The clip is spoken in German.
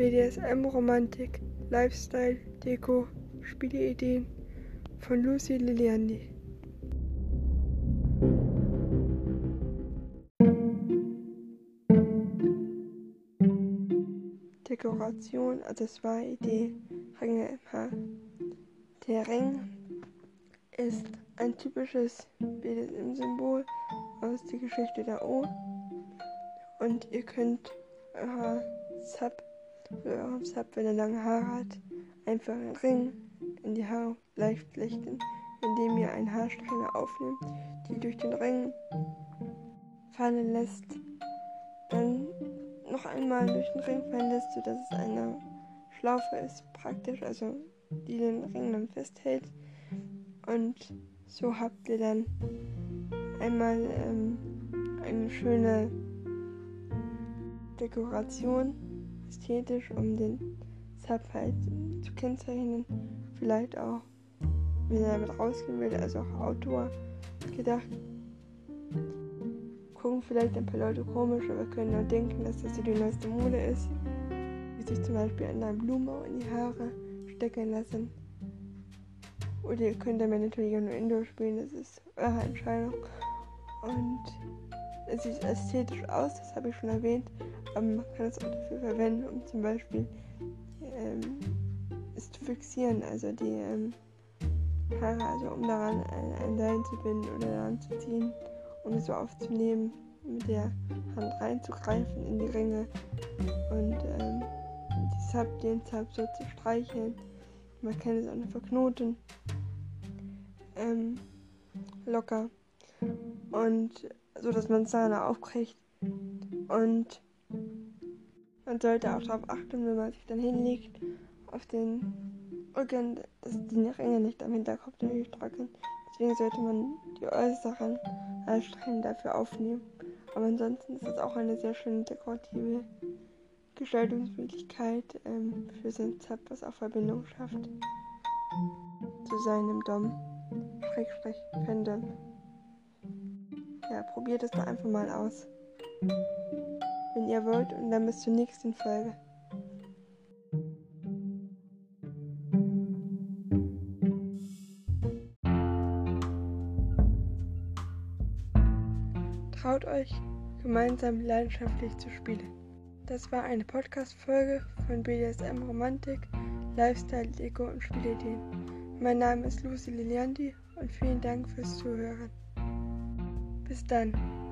BDSM, Romantik, Lifestyle, Deko, Spieleideen von Lucy Liliandi. Dekoration, Accessoire, Idee, Ringe im Haar. Der Ring ist ein typisches BDSM-Symbol aus der Geschichte der O. Und ihr könnt eurer Sub eurem Sub, wenn er lange Haare hat, einfach einen Ring in die Haare leicht flechten, indem ihr eine Haarsträhne aufnimmt, die durch den Ring fallen lässt. Dann noch einmal durch den Ring fallen lässt, sodass es eine Schlaufe ist, praktisch, also die den Ring dann festhält. Und so habt ihr dann einmal ähm, eine schöne Dekoration, ästhetisch, um den Sub halt zu kennzeichnen. Vielleicht auch, wenn er damit rausgehen will, also auch Outdoor gedacht. Gucken vielleicht ein paar Leute komisch, aber können auch denken, dass das so die neueste Mode ist. Wie sich zum Beispiel eine Blume in die Haare stecken lassen. Oder ihr könnt damit natürlich auch nur Indoor spielen, das ist eure Entscheidung. Und es sieht ästhetisch aus, das habe ich schon erwähnt, aber man kann es auch dafür verwenden, um zum Beispiel ähm, es zu fixieren, also die ähm, Haare, also um daran ein, ein Seil zu binden oder daran zu ziehen, um es so aufzunehmen, mit der Hand reinzugreifen in die Ringe und ähm, die Sub, den Sub so zu streicheln. Man kann es auch noch verknoten. Ähm, locker. Und so, dass man Zahne aufkriegt. Und man sollte auch darauf achten, wenn man sich dann hinlegt, auf den Rücken, dass die Ringe nicht am Hinterkopf trocken. Deswegen sollte man die äußeren Streichen dafür aufnehmen. Aber ansonsten ist es auch eine sehr schöne dekorative Gestaltungsmöglichkeit ähm, für sein Zap, was auch Verbindung schafft zu seinem Dom. Schrägstrich Fandom. Ja, probiert es doch einfach mal aus. Wenn ihr wollt und dann bis zur nächsten Folge. Traut euch, gemeinsam leidenschaftlich zu spielen. Das war eine Podcast-Folge von BDSM Romantik, Lifestyle, Deko und Spielideen. Mein Name ist Lucy Liliandi und vielen Dank fürs Zuhören. is done.